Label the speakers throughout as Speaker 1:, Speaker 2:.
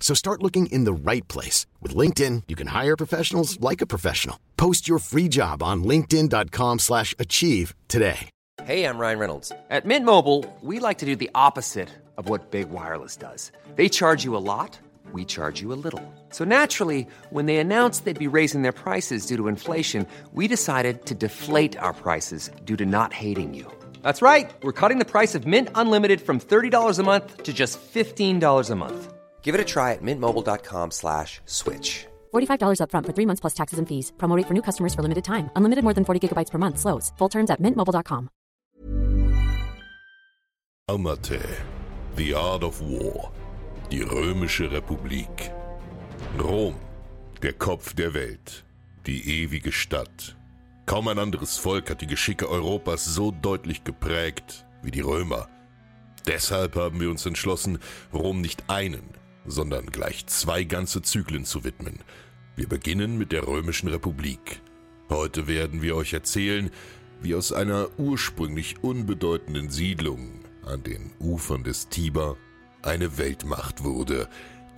Speaker 1: So start looking in the right place. With LinkedIn, you can hire professionals like a professional. Post your free job on linkedin.com slash achieve today.
Speaker 2: Hey, I'm Ryan Reynolds. At Mint Mobile, we like to do the opposite of what Big Wireless does. They charge you a lot, we charge you a little. So naturally, when they announced they'd be raising their prices due to inflation, we decided to deflate our prices due to not hating you. That's right. We're cutting the price of Mint Unlimited from $30 a month to just $15 a month. Give it a try at mintmobile.com slash switch.
Speaker 3: $45 upfront for three months plus taxes and fees. Promote for new customers for limited time. Unlimited more than 40 gigabytes per month. Slows. Full terms at mintmobile.com.
Speaker 4: Amate, The Art of War, die Römische Republik. Rom, der Kopf der Welt, die ewige Stadt. Kaum ein anderes Volk hat die Geschicke Europas so deutlich geprägt wie die Römer. Deshalb haben wir uns entschlossen, Rom nicht einen, sondern gleich zwei ganze Zyklen zu widmen. Wir beginnen mit der Römischen Republik. Heute werden wir euch erzählen, wie aus einer ursprünglich unbedeutenden Siedlung an den Ufern des Tiber eine Weltmacht wurde,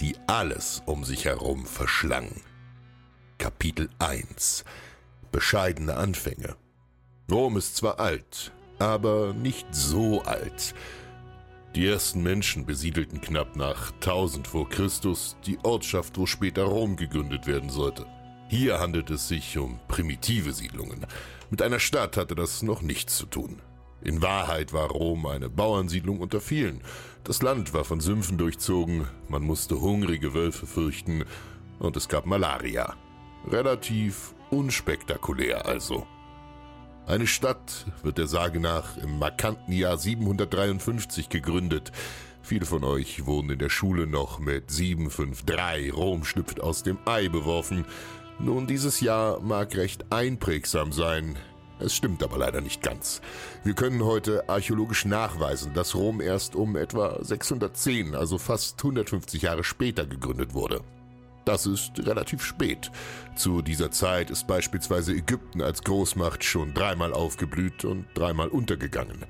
Speaker 4: die alles um sich herum verschlang. Kapitel 1 Bescheidene Anfänge. Rom ist zwar alt, aber nicht so alt. Die ersten Menschen besiedelten knapp nach 1000 vor Christus die Ortschaft, wo später Rom gegründet werden sollte. Hier handelt es sich um primitive Siedlungen. Mit einer Stadt hatte das noch nichts zu tun. In Wahrheit war Rom eine Bauernsiedlung unter vielen. Das Land war von Sümpfen durchzogen, man musste hungrige Wölfe fürchten und es gab Malaria. Relativ unspektakulär also. Eine Stadt wird der Sage nach im markanten Jahr 753 gegründet. Viele von euch wurden in der Schule noch mit 753 Rom schlüpft aus dem Ei beworfen. Nun, dieses Jahr mag recht einprägsam sein. Es stimmt aber leider nicht ganz. Wir können heute archäologisch nachweisen, dass Rom erst um etwa 610, also fast 150 Jahre später gegründet wurde. Das ist relativ spät. Zu dieser Zeit ist beispielsweise Ägypten als Großmacht schon dreimal aufgeblüht und dreimal untergegangen.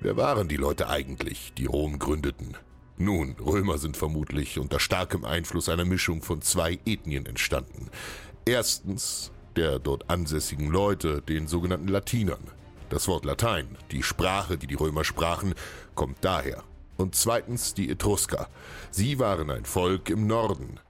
Speaker 4: Wer waren die Leute eigentlich, die Rom gründeten? Nun, Römer sind vermutlich unter starkem Einfluss einer Mischung von zwei Ethnien entstanden. Erstens der dort ansässigen Leute, den sogenannten Latinern. Das Wort Latein, die Sprache, die die Römer sprachen, kommt daher. Und zweitens die Etrusker. Sie waren ein Volk im Norden,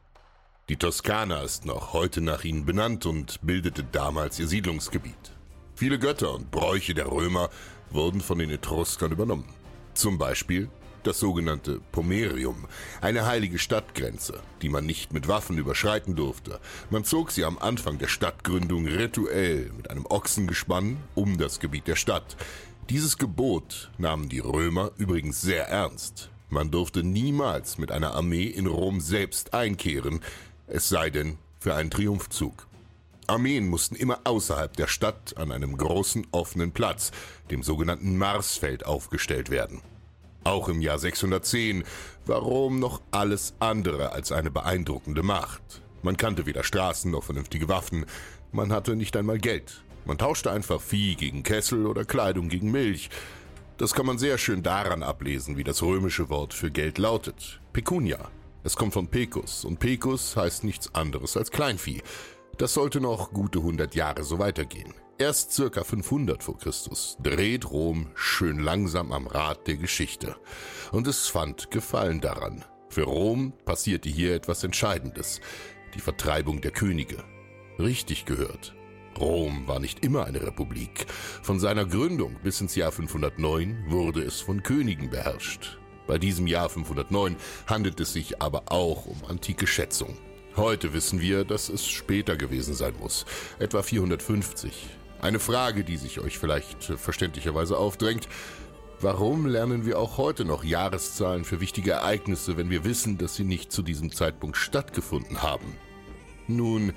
Speaker 4: die Toskana ist noch heute nach ihnen benannt und bildete damals ihr Siedlungsgebiet. Viele Götter und Bräuche der Römer wurden von den Etruskern übernommen. Zum Beispiel das sogenannte Pomerium, eine heilige Stadtgrenze, die man nicht mit Waffen überschreiten durfte. Man zog sie am Anfang der Stadtgründung rituell mit einem Ochsengespann um das Gebiet der Stadt. Dieses Gebot nahmen die Römer übrigens sehr ernst. Man durfte niemals mit einer Armee in Rom selbst einkehren, es sei denn für einen Triumphzug. Armeen mussten immer außerhalb der Stadt an einem großen offenen Platz, dem sogenannten Marsfeld, aufgestellt werden. Auch im Jahr 610 war Rom noch alles andere als eine beeindruckende Macht. Man kannte weder Straßen noch vernünftige Waffen, man hatte nicht einmal Geld. Man tauschte einfach Vieh gegen Kessel oder Kleidung gegen Milch. Das kann man sehr schön daran ablesen, wie das römische Wort für Geld lautet. Pecunia. Es kommt von Pecus und Pecus heißt nichts anderes als Kleinvieh. Das sollte noch gute 100 Jahre so weitergehen. Erst circa 500 vor Christus dreht Rom schön langsam am Rad der Geschichte. Und es fand Gefallen daran. Für Rom passierte hier etwas Entscheidendes. Die Vertreibung der Könige. Richtig gehört. Rom war nicht immer eine Republik. Von seiner Gründung bis ins Jahr 509 wurde es von Königen beherrscht. Bei diesem Jahr 509 handelt es sich aber auch um antike Schätzung. Heute wissen wir, dass es später gewesen sein muss, etwa 450. Eine Frage, die sich euch vielleicht verständlicherweise aufdrängt, Warum lernen wir auch heute noch Jahreszahlen für wichtige Ereignisse, wenn wir wissen, dass sie nicht zu diesem Zeitpunkt stattgefunden haben? Nun,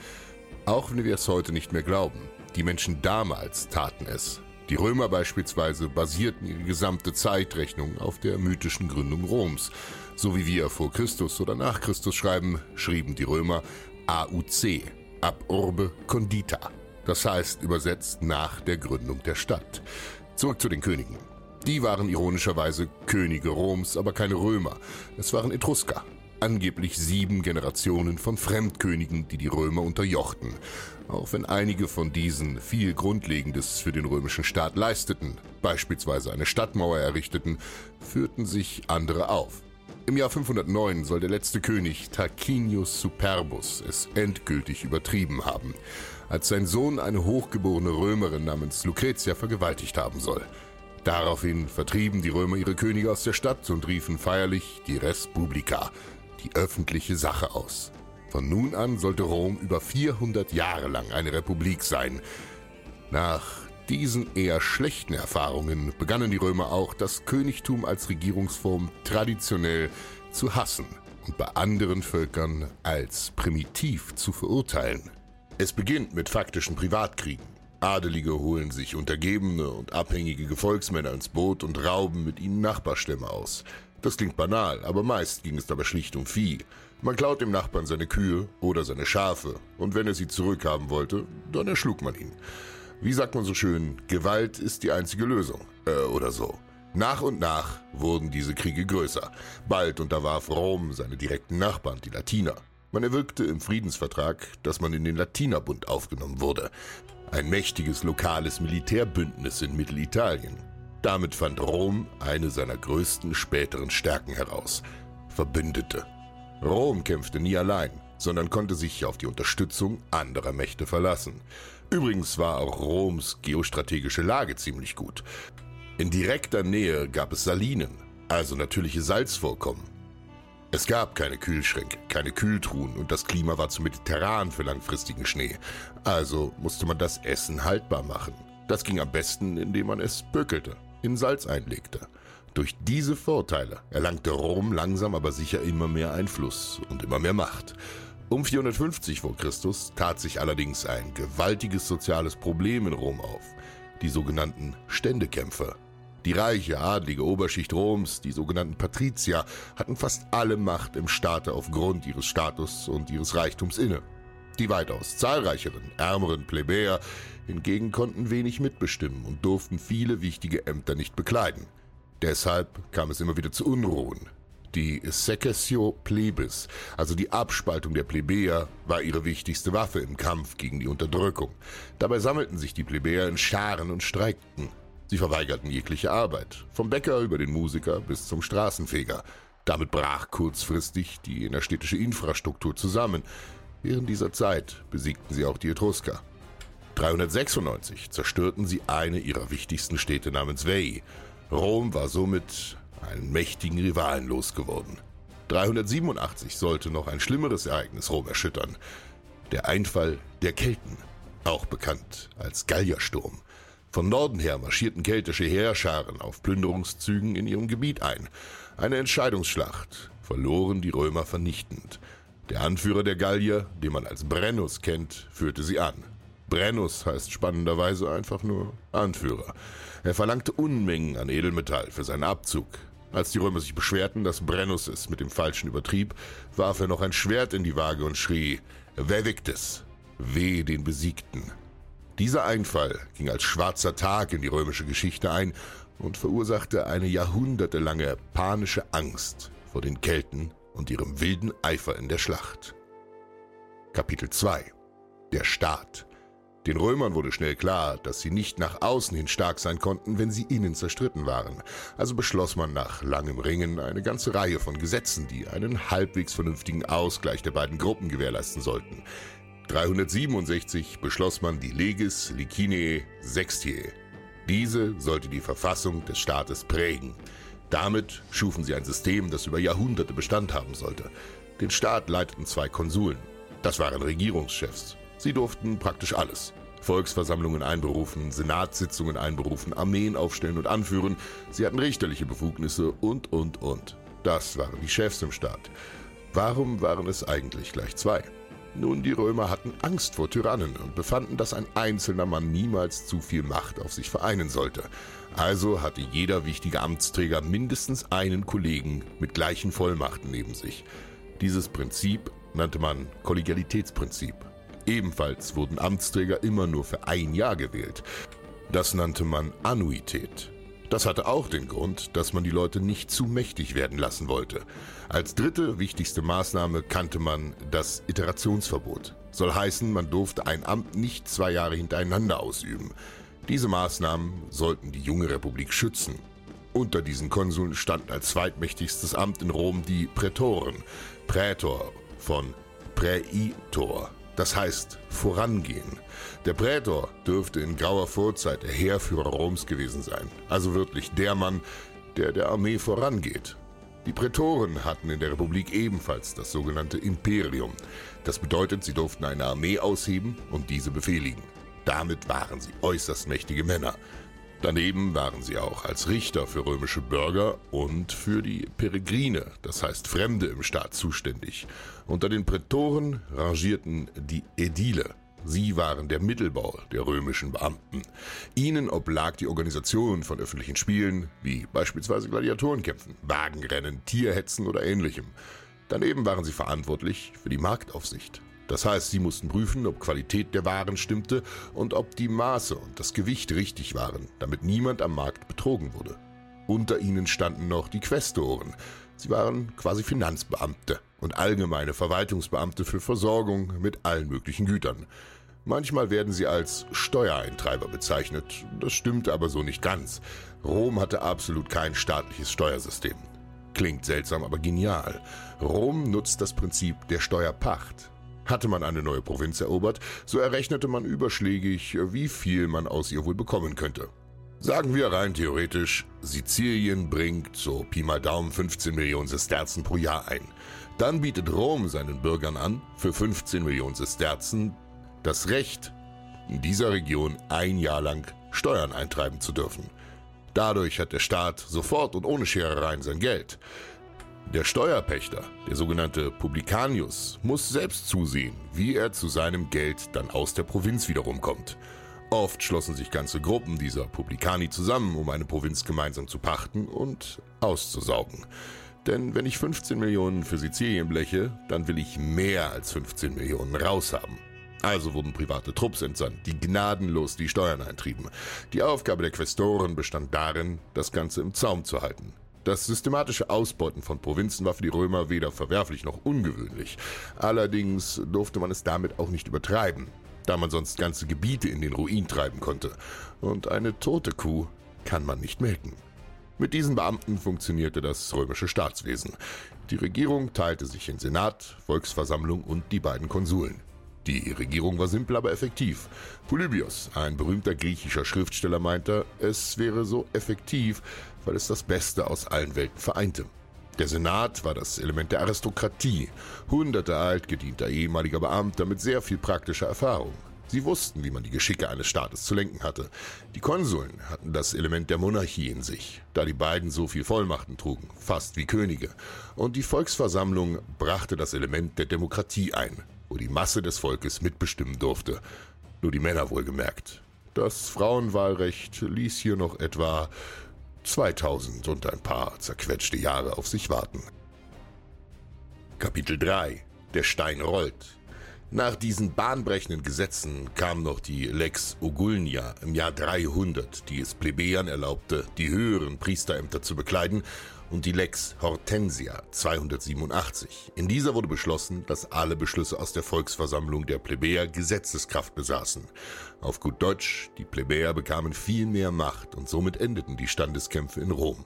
Speaker 4: auch wenn wir es heute nicht mehr glauben, die Menschen damals taten es. Die Römer beispielsweise basierten ihre gesamte Zeitrechnung auf der mythischen Gründung Roms. So wie wir vor Christus oder nach Christus schreiben, schrieben die Römer AUC, ab urbe condita. Das heißt übersetzt nach der Gründung der Stadt. Zurück zu den Königen. Die waren ironischerweise Könige Roms, aber keine Römer. Es waren Etrusker. Angeblich sieben Generationen von Fremdkönigen, die die Römer unterjochten. Auch wenn einige von diesen viel Grundlegendes für den römischen Staat leisteten, beispielsweise eine Stadtmauer errichteten, führten sich andere auf. Im Jahr 509 soll der letzte König Tarquinius Superbus es endgültig übertrieben haben, als sein Sohn eine hochgeborene Römerin namens Lucretia vergewaltigt haben soll. Daraufhin vertrieben die Römer ihre Könige aus der Stadt und riefen feierlich die Res Publica, die öffentliche Sache aus. Von nun an sollte Rom über 400 Jahre lang eine Republik sein. Nach diesen eher schlechten Erfahrungen begannen die Römer auch, das Königtum als Regierungsform traditionell zu hassen und bei anderen Völkern als primitiv zu verurteilen. Es beginnt mit faktischen Privatkriegen. Adelige holen sich untergebene und abhängige Gefolgsmänner ins Boot und rauben mit ihnen Nachbarstämme aus. Das klingt banal, aber meist ging es dabei schlicht um Vieh. Man klaut dem Nachbarn seine Kühe oder seine Schafe, und wenn er sie zurückhaben wollte, dann erschlug man ihn. Wie sagt man so schön, Gewalt ist die einzige Lösung, äh, oder so. Nach und nach wurden diese Kriege größer. Bald unterwarf Rom seine direkten Nachbarn, die Latiner. Man erwirkte im Friedensvertrag, dass man in den Latinerbund aufgenommen wurde ein mächtiges lokales Militärbündnis in Mittelitalien. Damit fand Rom eine seiner größten späteren Stärken heraus. Verbündete. Rom kämpfte nie allein, sondern konnte sich auf die Unterstützung anderer Mächte verlassen. Übrigens war auch Roms geostrategische Lage ziemlich gut. In direkter Nähe gab es Salinen, also natürliche Salzvorkommen. Es gab keine Kühlschränke, keine Kühltruhen und das Klima war zu mediterran für langfristigen Schnee. Also musste man das Essen haltbar machen. Das ging am besten, indem man es bökelte, in Salz einlegte. Durch diese Vorteile erlangte Rom langsam aber sicher immer mehr Einfluss und immer mehr Macht. Um 450 vor Christus tat sich allerdings ein gewaltiges soziales Problem in Rom auf, die sogenannten Ständekämpfer. Die reiche, adlige Oberschicht Roms, die sogenannten Patrizier, hatten fast alle Macht im Staate aufgrund ihres Status und ihres Reichtums inne. Die weitaus zahlreicheren, ärmeren Plebejer hingegen konnten wenig mitbestimmen und durften viele wichtige Ämter nicht bekleiden. Deshalb kam es immer wieder zu Unruhen. Die Secessio Plebis, also die Abspaltung der Plebejer, war ihre wichtigste Waffe im Kampf gegen die Unterdrückung. Dabei sammelten sich die Plebejer in Scharen und streikten. Sie verweigerten jegliche Arbeit, vom Bäcker über den Musiker bis zum Straßenfeger. Damit brach kurzfristig die innerstädtische Infrastruktur zusammen. Während dieser Zeit besiegten sie auch die Etrusker. 396 zerstörten sie eine ihrer wichtigsten Städte namens Veii. Rom war somit einen mächtigen Rivalen losgeworden. 387 sollte noch ein schlimmeres Ereignis Rom erschüttern. Der Einfall der Kelten, auch bekannt als Galliersturm. Von Norden her marschierten keltische Heerscharen auf Plünderungszügen in ihrem Gebiet ein. Eine Entscheidungsschlacht verloren die Römer vernichtend. Der Anführer der Gallier, den man als Brennus kennt, führte sie an. Brennus heißt spannenderweise einfach nur Anführer. Er verlangte Unmengen an Edelmetall für seinen Abzug. Als die Römer sich beschwerten, dass Brennus es mit dem Falschen übertrieb, warf er noch ein Schwert in die Waage und schrie, Vevictis, weh den Besiegten. Dieser Einfall ging als schwarzer Tag in die römische Geschichte ein und verursachte eine jahrhundertelange panische Angst vor den Kelten und ihrem wilden Eifer in der Schlacht. Kapitel 2 Der Staat den Römern wurde schnell klar, dass sie nicht nach außen hin stark sein konnten, wenn sie innen zerstritten waren. Also beschloss man nach langem Ringen eine ganze Reihe von Gesetzen, die einen halbwegs vernünftigen Ausgleich der beiden Gruppen gewährleisten sollten. 367 beschloss man die Legis Licinae Sextiae. Diese sollte die Verfassung des Staates prägen. Damit schufen sie ein System, das über Jahrhunderte Bestand haben sollte. Den Staat leiteten zwei Konsuln. Das waren Regierungschefs. Sie durften praktisch alles. Volksversammlungen einberufen, Senatssitzungen einberufen, Armeen aufstellen und anführen. Sie hatten richterliche Befugnisse und, und, und. Das waren die Chefs im Staat. Warum waren es eigentlich gleich zwei? Nun, die Römer hatten Angst vor Tyrannen und befanden, dass ein einzelner Mann niemals zu viel Macht auf sich vereinen sollte. Also hatte jeder wichtige Amtsträger mindestens einen Kollegen mit gleichen Vollmachten neben sich. Dieses Prinzip nannte man Kollegialitätsprinzip. Ebenfalls wurden Amtsträger immer nur für ein Jahr gewählt. Das nannte man Annuität. Das hatte auch den Grund, dass man die Leute nicht zu mächtig werden lassen wollte. Als dritte wichtigste Maßnahme kannte man das Iterationsverbot. Soll heißen, man durfte ein Amt nicht zwei Jahre hintereinander ausüben. Diese Maßnahmen sollten die junge Republik schützen. Unter diesen Konsuln standen als zweitmächtigstes Amt in Rom die Prätoren, Prätor von Präitor, das heißt vorangehen. Der Prätor dürfte in grauer Vorzeit der Heerführer Roms gewesen sein, also wirklich der Mann, der der Armee vorangeht. Die Prätoren hatten in der Republik ebenfalls das sogenannte Imperium. Das bedeutet, sie durften eine Armee ausheben und diese befehligen. Damit waren sie äußerst mächtige Männer. Daneben waren sie auch als Richter für römische Bürger und für die Peregrine, das heißt Fremde im Staat, zuständig. Unter den Prätoren rangierten die Ädile. Sie waren der Mittelbau der römischen Beamten. Ihnen oblag die Organisation von öffentlichen Spielen, wie beispielsweise Gladiatorenkämpfen, Wagenrennen, Tierhetzen oder ähnlichem. Daneben waren sie verantwortlich für die Marktaufsicht. Das heißt, sie mussten prüfen, ob Qualität der Waren stimmte und ob die Maße und das Gewicht richtig waren, damit niemand am Markt betrogen wurde. Unter ihnen standen noch die Questoren. Sie waren quasi Finanzbeamte und allgemeine Verwaltungsbeamte für Versorgung mit allen möglichen Gütern. Manchmal werden sie als Steuereintreiber bezeichnet, das stimmte aber so nicht ganz. Rom hatte absolut kein staatliches Steuersystem. Klingt seltsam, aber genial. Rom nutzt das Prinzip der Steuerpacht. Hatte man eine neue Provinz erobert, so errechnete man überschlägig, wie viel man aus ihr wohl bekommen könnte. Sagen wir rein theoretisch, Sizilien bringt so Pi mal Daumen 15 Millionen Sesterzen pro Jahr ein. Dann bietet Rom seinen Bürgern an, für 15 Millionen Sesterzen das Recht, in dieser Region ein Jahr lang Steuern eintreiben zu dürfen. Dadurch hat der Staat sofort und ohne Scherereien sein Geld. Der Steuerpächter, der sogenannte Publicanius, muss selbst zusehen, wie er zu seinem Geld dann aus der Provinz wiederum kommt. Oft schlossen sich ganze Gruppen dieser Publicani zusammen, um eine Provinz gemeinsam zu pachten und auszusaugen. Denn wenn ich 15 Millionen für Sizilien bleche, dann will ich mehr als 15 Millionen raushaben. Also wurden private Trupps entsandt, die gnadenlos die Steuern eintrieben. Die Aufgabe der Questoren bestand darin, das Ganze im Zaum zu halten. Das systematische Ausbeuten von Provinzen war für die Römer weder verwerflich noch ungewöhnlich. Allerdings durfte man es damit auch nicht übertreiben, da man sonst ganze Gebiete in den Ruin treiben konnte. Und eine tote Kuh kann man nicht melken. Mit diesen Beamten funktionierte das römische Staatswesen. Die Regierung teilte sich in Senat, Volksversammlung und die beiden Konsuln. Die Regierung war simpel, aber effektiv. Polybios, ein berühmter griechischer Schriftsteller, meinte, es wäre so effektiv, weil es das Beste aus allen Welten vereinte. Der Senat war das Element der Aristokratie, hunderte altgedienter ehemaliger Beamter mit sehr viel praktischer Erfahrung. Sie wussten, wie man die Geschicke eines Staates zu lenken hatte. Die Konsuln hatten das Element der Monarchie in sich, da die beiden so viel Vollmachten trugen, fast wie Könige. Und die Volksversammlung brachte das Element der Demokratie ein, wo die Masse des Volkes mitbestimmen durfte. Nur die Männer wohlgemerkt. Das Frauenwahlrecht ließ hier noch etwa 2000 und ein paar zerquetschte Jahre auf sich warten. Kapitel 3 Der Stein rollt. Nach diesen bahnbrechenden Gesetzen kam noch die Lex Ogulnia im Jahr 300, die es Plebejern erlaubte, die höheren Priesterämter zu bekleiden und die Lex Hortensia 287. In dieser wurde beschlossen, dass alle Beschlüsse aus der Volksversammlung der Plebejer Gesetzeskraft besaßen. Auf gut Deutsch, die Plebejer bekamen viel mehr Macht und somit endeten die Standeskämpfe in Rom.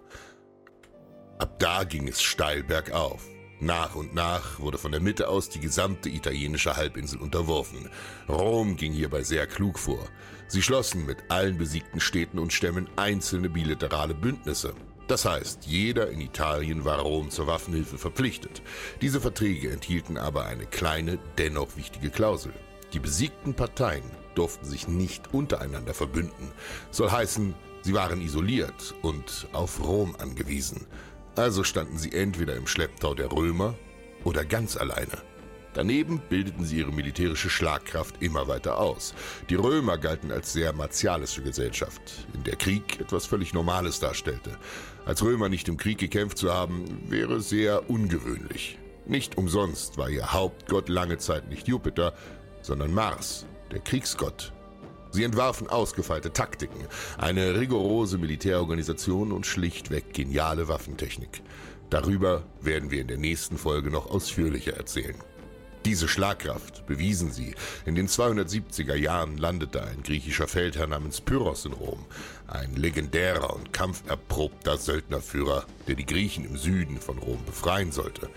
Speaker 4: Ab da ging es steil bergauf. Nach und nach wurde von der Mitte aus die gesamte italienische Halbinsel unterworfen. Rom ging hierbei sehr klug vor. Sie schlossen mit allen besiegten Städten und Stämmen einzelne bilaterale Bündnisse. Das heißt, jeder in Italien war Rom zur Waffenhilfe verpflichtet. Diese Verträge enthielten aber eine kleine, dennoch wichtige Klausel. Die besiegten Parteien durften sich nicht untereinander verbünden. Soll heißen, sie waren isoliert und auf Rom angewiesen. Also standen sie entweder im Schlepptau der Römer oder ganz alleine. Daneben bildeten sie ihre militärische Schlagkraft immer weiter aus. Die Römer galten als sehr martialische Gesellschaft, in der Krieg etwas völlig Normales darstellte. Als Römer nicht im Krieg gekämpft zu haben, wäre sehr ungewöhnlich. Nicht umsonst war ihr Hauptgott lange Zeit nicht Jupiter, sondern Mars, der Kriegsgott. Sie entwarfen ausgefeilte Taktiken, eine rigorose Militärorganisation und schlichtweg geniale Waffentechnik. Darüber werden wir in der nächsten Folge noch ausführlicher erzählen. Diese Schlagkraft bewiesen sie. In den 270er Jahren landete ein griechischer Feldherr namens Pyrrhos in Rom, ein legendärer und kampferprobter Söldnerführer, der die Griechen im Süden von Rom befreien sollte.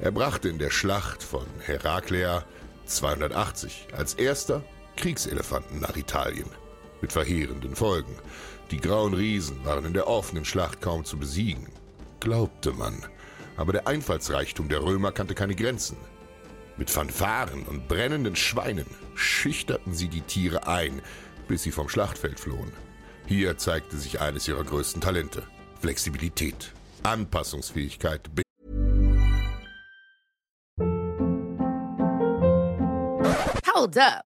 Speaker 4: Er brachte in der Schlacht von Heraklea 280 als erster Kriegselefanten nach Italien. Mit verheerenden Folgen. Die grauen Riesen waren in der offenen Schlacht kaum zu besiegen. Glaubte man. Aber der Einfallsreichtum der Römer kannte keine Grenzen. Mit Fanfaren und brennenden Schweinen schüchterten sie die Tiere ein, bis sie vom Schlachtfeld flohen. Hier zeigte sich eines ihrer größten Talente: Flexibilität, Anpassungsfähigkeit.
Speaker 5: Hold up.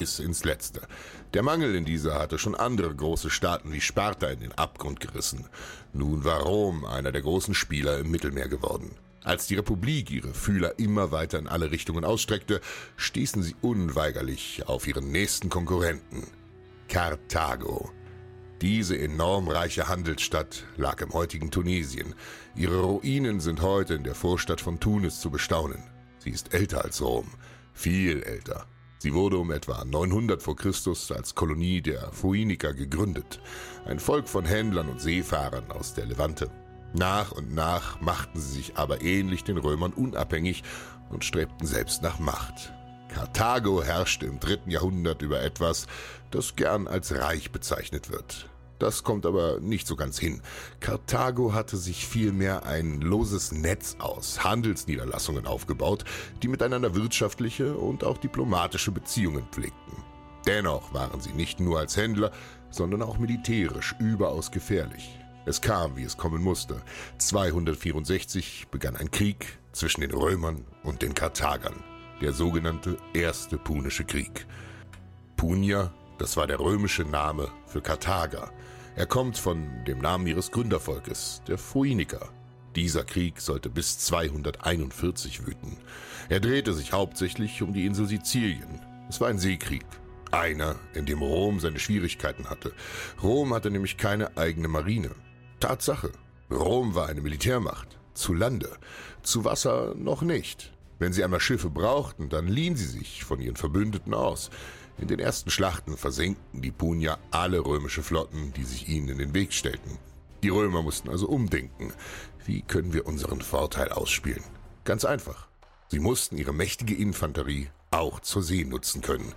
Speaker 4: Ins Letzte. Der Mangel in dieser hatte schon andere große Staaten wie Sparta in den Abgrund gerissen. Nun war Rom einer der großen Spieler im Mittelmeer geworden. Als die Republik ihre Fühler immer weiter in alle Richtungen ausstreckte, stießen sie unweigerlich auf ihren nächsten Konkurrenten, Karthago. Diese enorm reiche Handelsstadt lag im heutigen Tunesien. Ihre Ruinen sind heute in der Vorstadt von Tunis zu bestaunen. Sie ist älter als Rom, viel älter. Sie wurde um etwa 900 vor Christus als Kolonie der Phoeniker gegründet, ein Volk von Händlern und Seefahrern aus der Levante. Nach und nach machten sie sich aber ähnlich den Römern unabhängig und strebten selbst nach Macht. Karthago herrschte im dritten Jahrhundert über etwas, das gern als Reich bezeichnet wird. Das kommt aber nicht so ganz hin. Karthago hatte sich vielmehr ein loses Netz aus Handelsniederlassungen aufgebaut, die miteinander wirtschaftliche und auch diplomatische Beziehungen pflegten. Dennoch waren sie nicht nur als Händler, sondern auch militärisch überaus gefährlich. Es kam, wie es kommen musste. 264 begann ein Krieg zwischen den Römern und den Karthagern, der sogenannte Erste Punische Krieg. Punia, das war der römische Name für Karthager. Er kommt von dem Namen ihres Gründervolkes, der Phoeniker. Dieser Krieg sollte bis 241 wüten. Er drehte sich hauptsächlich um die Insel Sizilien. Es war ein Seekrieg. Einer, in dem Rom seine Schwierigkeiten hatte. Rom hatte nämlich keine eigene Marine. Tatsache. Rom war eine Militärmacht. Zu Lande. Zu Wasser noch nicht. Wenn sie einmal Schiffe brauchten, dann liehen sie sich von ihren Verbündeten aus. In den ersten Schlachten versenkten die Punier alle römische Flotten, die sich ihnen in den Weg stellten. Die Römer mussten also umdenken. Wie können wir unseren Vorteil ausspielen? Ganz einfach. Sie mussten ihre mächtige Infanterie auch zur See nutzen können.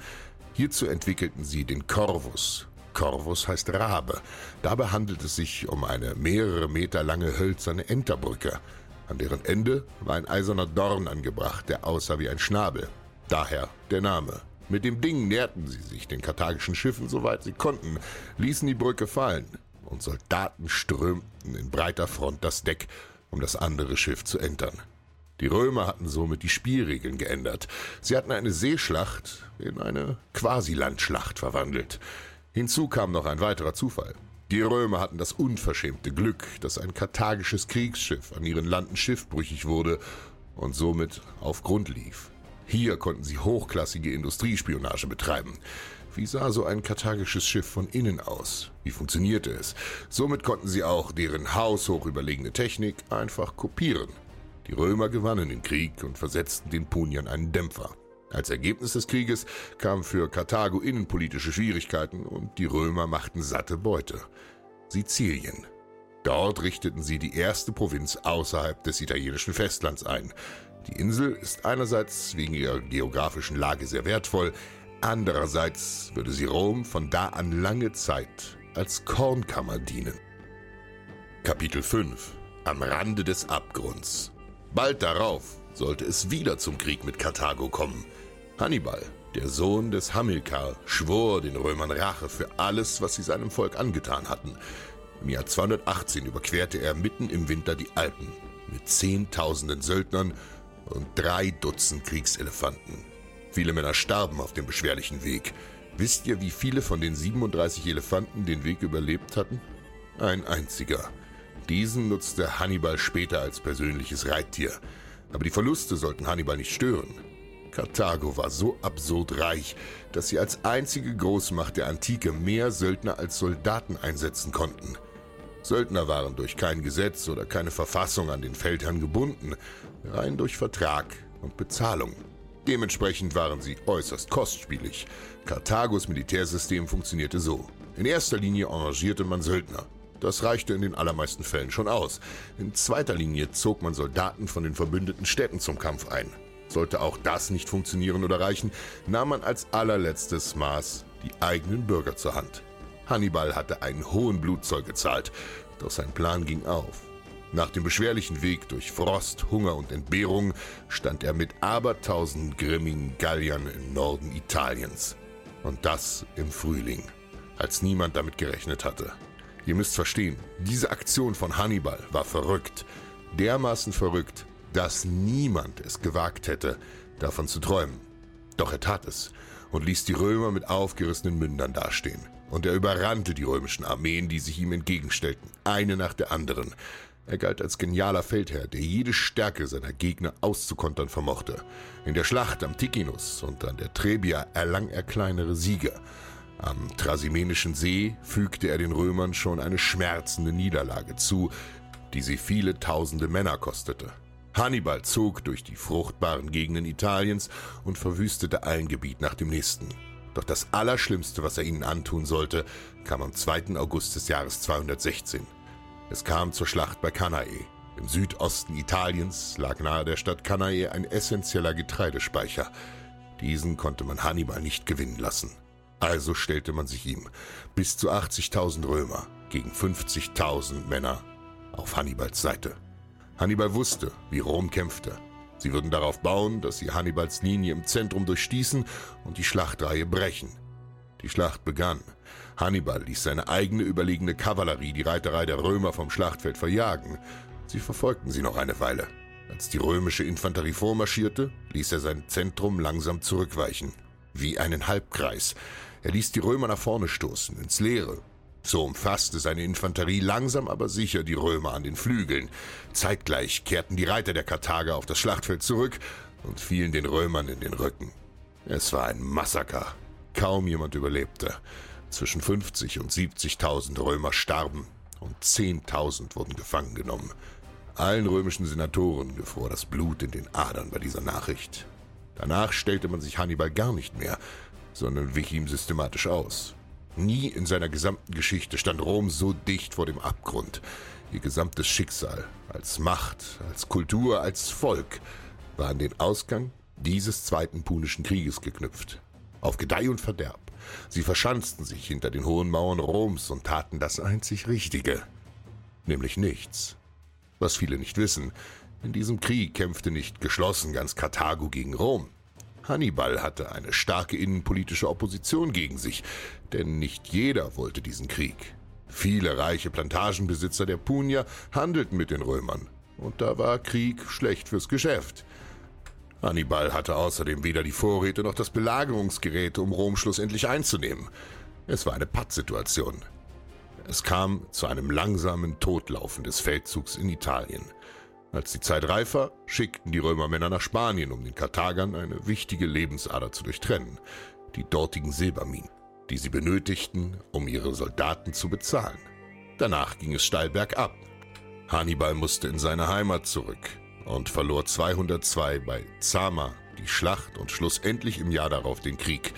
Speaker 4: Hierzu entwickelten sie den Corvus. Corvus heißt Rabe. Dabei handelt es sich um eine mehrere Meter lange hölzerne Enterbrücke. An deren Ende war ein eiserner Dorn angebracht, der aussah wie ein Schnabel. Daher der Name. Mit dem Ding näherten sie sich den karthagischen Schiffen, soweit sie konnten, ließen die Brücke fallen, und Soldaten strömten in breiter Front das Deck, um das andere Schiff zu entern. Die Römer hatten somit die Spielregeln geändert. Sie hatten eine Seeschlacht in eine Quasi-Landschlacht verwandelt. Hinzu kam noch ein weiterer Zufall. Die Römer hatten das unverschämte Glück, dass ein karthagisches Kriegsschiff an ihren Landen schiffbrüchig wurde und somit auf Grund lief. Hier konnten sie hochklassige Industriespionage betreiben. Wie sah so ein karthagisches Schiff von innen aus? Wie funktionierte es? Somit konnten sie auch deren haushoch überlegene Technik einfach kopieren. Die Römer gewannen den Krieg und versetzten den Puniern einen Dämpfer. Als Ergebnis des Krieges kamen für Karthago innenpolitische Schwierigkeiten und die Römer machten satte Beute. Sizilien. Dort richteten sie die erste Provinz außerhalb des italienischen Festlands ein. Die Insel ist einerseits wegen ihrer geografischen Lage sehr wertvoll, andererseits würde sie Rom von da an lange Zeit als Kornkammer dienen. Kapitel 5 Am Rande des Abgrunds Bald darauf sollte es wieder zum Krieg mit Karthago kommen. Hannibal, der Sohn des Hamilkar, schwor den Römern Rache für alles, was sie seinem Volk angetan hatten. Im Jahr 218 überquerte er mitten im Winter die Alpen mit zehntausenden Söldnern und drei Dutzend Kriegselefanten. Viele Männer starben auf dem beschwerlichen Weg. Wisst ihr, wie viele von den 37 Elefanten den Weg überlebt hatten? Ein einziger. Diesen nutzte Hannibal später als persönliches Reittier. Aber die Verluste sollten Hannibal nicht stören. Karthago war so absurd reich, dass sie als einzige Großmacht der Antike mehr Söldner als Soldaten einsetzen konnten. Söldner waren durch kein Gesetz oder keine Verfassung an den Feldherrn gebunden, rein durch Vertrag und Bezahlung. Dementsprechend waren sie äußerst kostspielig. Karthagos Militärsystem funktionierte so. In erster Linie engagierte man Söldner. Das reichte in den allermeisten Fällen schon aus. In zweiter Linie zog man Soldaten von den verbündeten Städten zum Kampf ein. Sollte auch das nicht funktionieren oder reichen, nahm man als allerletztes Maß die eigenen Bürger zur Hand. Hannibal hatte einen hohen Blutzoll gezahlt, doch sein Plan ging auf. Nach dem beschwerlichen Weg durch Frost, Hunger und Entbehrung stand er mit abertausend grimmigen Galliern im Norden Italiens. Und das im Frühling, als niemand damit gerechnet hatte. Ihr müsst verstehen, diese Aktion von Hannibal war verrückt. Dermaßen verrückt, dass niemand es gewagt hätte, davon zu träumen. Doch er tat es und ließ die Römer mit aufgerissenen Mündern dastehen. Und er überrannte die römischen Armeen, die sich ihm entgegenstellten, eine nach der anderen. Er galt als genialer Feldherr, der jede Stärke seiner Gegner auszukontern vermochte. In der Schlacht am Ticinus und an der Trebia erlang er kleinere Siege. Am Trasimenischen See fügte er den Römern schon eine schmerzende Niederlage zu, die sie viele tausende Männer kostete. Hannibal zog durch die fruchtbaren Gegenden Italiens und verwüstete ein Gebiet nach dem nächsten. Doch das Allerschlimmste, was er ihnen antun sollte, kam am 2. August des Jahres 216. Es kam zur Schlacht bei Cannae. Im Südosten Italiens lag nahe der Stadt Cannae ein essentieller Getreidespeicher. Diesen konnte man Hannibal nicht gewinnen lassen. Also stellte man sich ihm bis zu 80.000 Römer gegen 50.000 Männer auf Hannibals Seite. Hannibal wusste, wie Rom kämpfte. Sie würden darauf bauen, dass sie Hannibals Linie im Zentrum durchstießen und die Schlachtreihe brechen. Die Schlacht begann. Hannibal ließ seine eigene überlegene Kavallerie die Reiterei der Römer vom Schlachtfeld verjagen. Sie verfolgten sie noch eine Weile. Als die römische Infanterie vormarschierte, ließ er sein Zentrum langsam zurückweichen. Wie einen Halbkreis. Er ließ die Römer nach vorne stoßen, ins Leere, so umfasste seine Infanterie langsam aber sicher die Römer an den Flügeln. Zeitgleich kehrten die Reiter der Karthager auf das Schlachtfeld zurück und fielen den Römern in den Rücken. Es war ein Massaker. Kaum jemand überlebte. Zwischen 50 und 70.000 Römer starben und 10.000 wurden gefangen genommen. Allen römischen Senatoren gefror das Blut in den Adern bei dieser Nachricht. Danach stellte man sich Hannibal gar nicht mehr, sondern wich ihm systematisch aus. Nie in seiner gesamten Geschichte stand Rom so dicht vor dem Abgrund. Ihr gesamtes Schicksal, als Macht, als Kultur, als Volk, war an den Ausgang dieses zweiten Punischen Krieges geknüpft. Auf Gedeih und Verderb. Sie verschanzten sich hinter den hohen Mauern Roms und taten das einzig Richtige, nämlich nichts. Was viele nicht wissen, In diesem Krieg kämpfte nicht geschlossen ganz Karthago gegen Rom. Hannibal hatte eine starke innenpolitische Opposition gegen sich, denn nicht jeder wollte diesen Krieg. Viele reiche Plantagenbesitzer der Punier handelten mit den Römern, und da war Krieg schlecht fürs Geschäft. Hannibal hatte außerdem weder die Vorräte noch das Belagerungsgerät, um Rom schlussendlich einzunehmen. Es war eine Pattsituation. Es kam zu einem langsamen Todlaufen des Feldzugs in Italien. Als die Zeit reif war, schickten die Römer Männer nach Spanien, um den Karthagern eine wichtige Lebensader zu durchtrennen, die dortigen Silberminen, die sie benötigten, um ihre Soldaten zu bezahlen. Danach ging es steil bergab. Hannibal musste in seine Heimat zurück und verlor 202 bei Zama die Schlacht und schlussendlich im Jahr darauf den Krieg.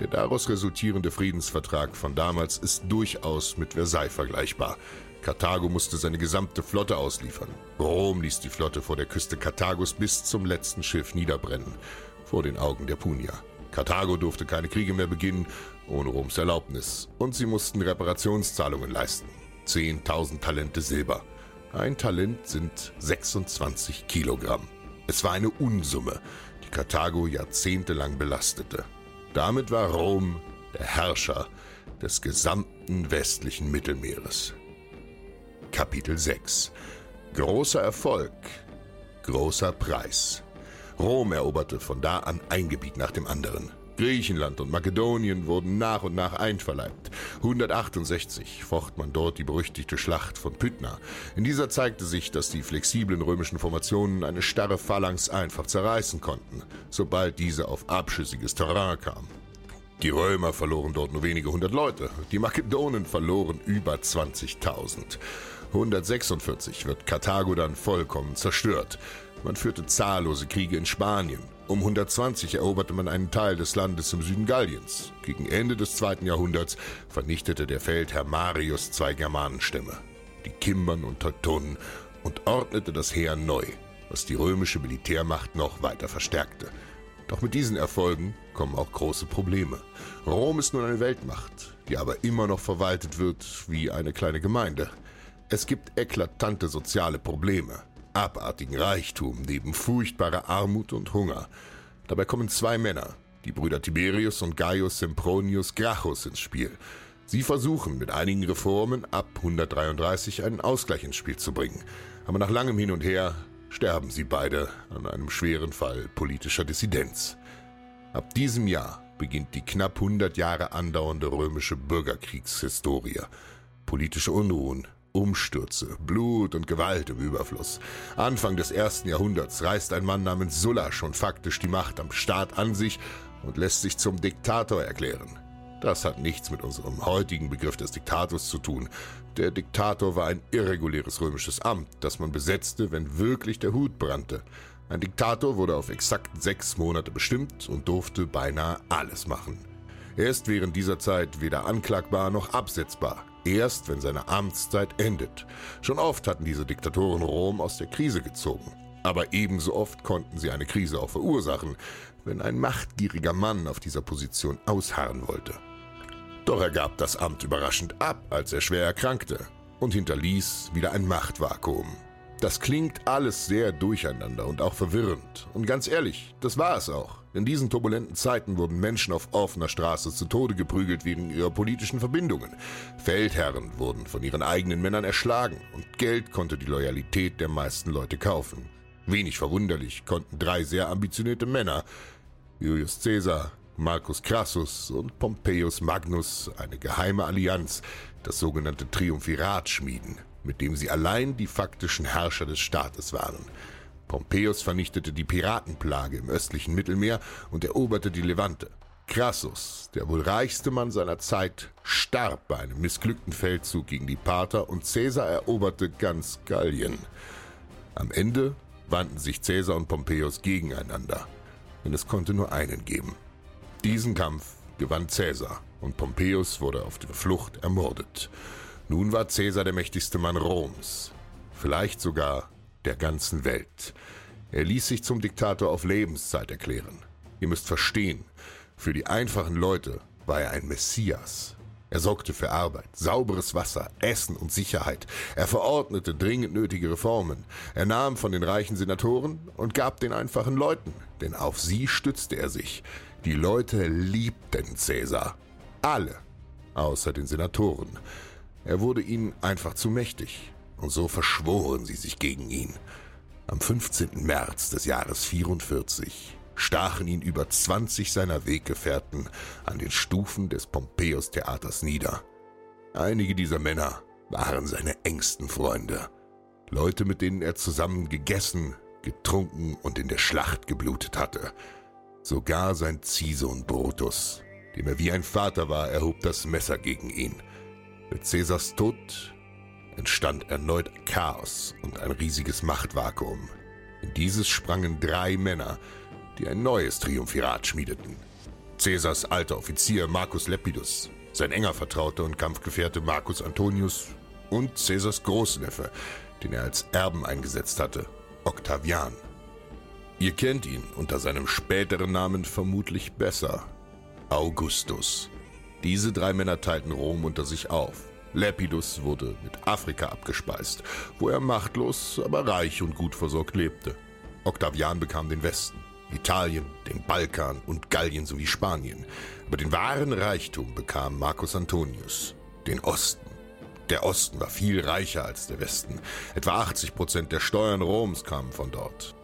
Speaker 4: Der daraus resultierende Friedensvertrag von damals ist durchaus mit Versailles vergleichbar – Karthago musste seine gesamte Flotte ausliefern. Rom ließ die Flotte vor der Küste Karthagos bis zum letzten Schiff niederbrennen, vor den Augen der Punier. Karthago durfte keine Kriege mehr beginnen, ohne Roms Erlaubnis, und sie mussten Reparationszahlungen leisten. 10.000 Talente Silber. Ein Talent sind 26 Kilogramm. Es war eine Unsumme, die Karthago jahrzehntelang belastete. Damit war Rom der Herrscher des gesamten westlichen Mittelmeeres. Kapitel 6 Großer Erfolg, großer Preis. Rom eroberte von da an ein Gebiet nach dem anderen. Griechenland und Makedonien wurden nach und nach einverleibt. 168 focht man dort die berüchtigte Schlacht von Pydna. In dieser zeigte sich, dass die flexiblen römischen Formationen eine starre Phalanx einfach zerreißen konnten, sobald diese auf abschüssiges Terrain kam. Die Römer verloren dort nur wenige hundert Leute, die Makedonen verloren über 20.000. 146 wird Karthago dann vollkommen zerstört. Man führte zahllose Kriege in Spanien. Um 120 eroberte man einen Teil des Landes im Süden Galliens. Gegen Ende des zweiten Jahrhunderts vernichtete der Feldherr Marius zwei Germanenstämme, die Kimbern und Teutonen, und ordnete das Heer neu, was die römische Militärmacht noch weiter verstärkte. Doch mit diesen Erfolgen kommen auch große Probleme. Rom ist nun eine Weltmacht, die aber immer noch verwaltet wird wie eine kleine Gemeinde. Es gibt eklatante soziale Probleme, abartigen Reichtum neben furchtbarer Armut und Hunger. Dabei kommen zwei Männer, die Brüder Tiberius und Gaius Sempronius Gracchus ins Spiel. Sie versuchen mit einigen Reformen ab 133 einen Ausgleich ins Spiel zu bringen. Aber nach langem Hin und Her sterben sie beide an einem schweren Fall politischer Dissidenz. Ab diesem Jahr beginnt die knapp 100 Jahre andauernde römische Bürgerkriegshistorie. Politische Unruhen, Umstürze, Blut und Gewalt im Überfluss. Anfang des ersten Jahrhunderts reißt ein Mann namens Sulla schon faktisch die Macht am Staat an sich und lässt sich zum Diktator erklären. Das hat nichts mit unserem heutigen Begriff des Diktators zu tun. Der Diktator war ein irreguläres römisches Amt, das man besetzte, wenn wirklich der Hut brannte. Ein Diktator wurde auf exakt sechs Monate bestimmt und durfte beinahe alles machen. Er ist während dieser Zeit weder anklagbar noch absetzbar erst wenn seine Amtszeit endet. Schon oft hatten diese Diktatoren Rom aus der Krise gezogen. Aber ebenso oft konnten sie eine Krise auch verursachen, wenn ein machtgieriger Mann auf dieser Position ausharren wollte. Doch er gab das Amt überraschend ab, als er schwer erkrankte und hinterließ wieder ein Machtvakuum. Das klingt alles sehr durcheinander und auch verwirrend. Und ganz ehrlich, das war es auch. In diesen turbulenten Zeiten wurden Menschen auf offener Straße zu Tode geprügelt wegen ihrer politischen Verbindungen. Feldherren wurden von ihren eigenen Männern erschlagen und Geld konnte die Loyalität der meisten Leute kaufen. Wenig verwunderlich konnten drei sehr ambitionierte Männer, Julius Caesar, Marcus Crassus und Pompeius Magnus, eine geheime Allianz, das sogenannte Triumphirat, schmieden, mit dem sie allein die faktischen Herrscher des Staates waren. Pompeius vernichtete die Piratenplage im östlichen Mittelmeer und eroberte die Levante. Crassus, der wohl reichste Mann seiner Zeit, starb bei einem missglückten Feldzug gegen die Parther und Caesar eroberte ganz Gallien. Am Ende wandten sich Caesar und Pompeius gegeneinander, denn es konnte nur einen geben. Diesen Kampf gewann Caesar und Pompeius wurde auf der Flucht ermordet. Nun war Caesar der mächtigste Mann Roms, vielleicht sogar der ganzen Welt. Er ließ sich zum Diktator auf Lebenszeit erklären. Ihr müsst verstehen, für die einfachen Leute war er ein Messias. Er sorgte für Arbeit, sauberes Wasser, Essen und Sicherheit. Er verordnete dringend nötige Reformen. Er nahm von den reichen Senatoren und gab den einfachen Leuten, denn auf sie stützte er sich. Die Leute liebten Cäsar. Alle, außer den Senatoren. Er wurde ihnen einfach zu mächtig, und so verschworen sie sich gegen ihn. Am 15. März des Jahres 44 stachen ihn über 20 seiner Weggefährten an den Stufen des Pompeius-Theaters nieder. Einige dieser Männer waren seine engsten Freunde. Leute, mit denen er zusammen gegessen, getrunken und in der Schlacht geblutet hatte. Sogar sein Ziehsohn Brutus, dem er wie ein Vater war, erhob das Messer gegen ihn. Mit Caesars Tod entstand erneut Chaos und ein riesiges Machtvakuum. In dieses sprangen drei Männer, die ein neues Triumphirat schmiedeten. Caesars alter Offizier Marcus Lepidus, sein enger Vertrauter und Kampfgefährte Marcus Antonius und Caesars Großneffe, den er als Erben eingesetzt hatte, Octavian. Ihr kennt ihn unter seinem späteren Namen vermutlich besser, Augustus. Diese drei Männer teilten Rom unter sich auf. Lepidus wurde mit Afrika abgespeist, wo er machtlos, aber reich und gut versorgt lebte. Octavian bekam den Westen. Italien, den Balkan und Gallien sowie Spanien. Aber den wahren Reichtum bekam Marcus Antonius, den Osten. Der Osten war viel reicher als der Westen. Etwa 80 Prozent der Steuern Roms kamen von dort.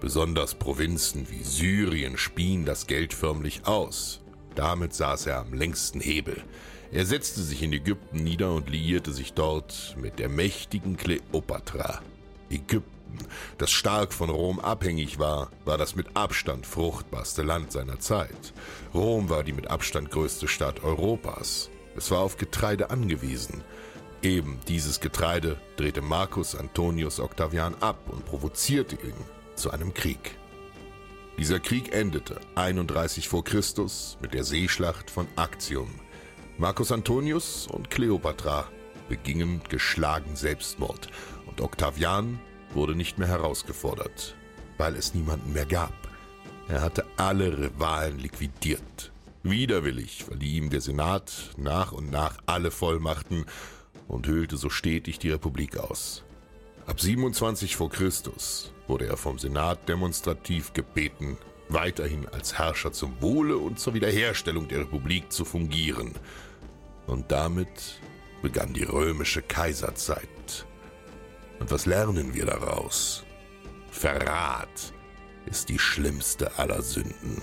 Speaker 4: Besonders Provinzen wie Syrien spien das Geld förmlich aus. Damit saß er am längsten Hebel. Er setzte sich in Ägypten nieder und liierte sich dort mit der mächtigen Kleopatra. Ägypten das stark von Rom abhängig war, war das mit Abstand fruchtbarste Land seiner Zeit. Rom war die mit Abstand größte Stadt Europas. Es war auf Getreide angewiesen. Eben dieses Getreide drehte Marcus Antonius Octavian ab und provozierte ihn zu einem Krieg. Dieser Krieg endete 31 vor Christus mit der Seeschlacht von Actium. Marcus Antonius und Kleopatra begingen geschlagen Selbstmord und Octavian wurde nicht mehr herausgefordert, weil es niemanden mehr gab. Er hatte alle Rivalen liquidiert. Widerwillig verlieh ihm der Senat nach und nach alle Vollmachten und höhlte so stetig die Republik aus. Ab 27 vor Christus wurde er vom Senat demonstrativ gebeten, weiterhin als Herrscher zum Wohle und zur Wiederherstellung der Republik zu fungieren. Und damit begann die römische Kaiserzeit. Und was lernen wir daraus? Verrat ist die schlimmste aller Sünden.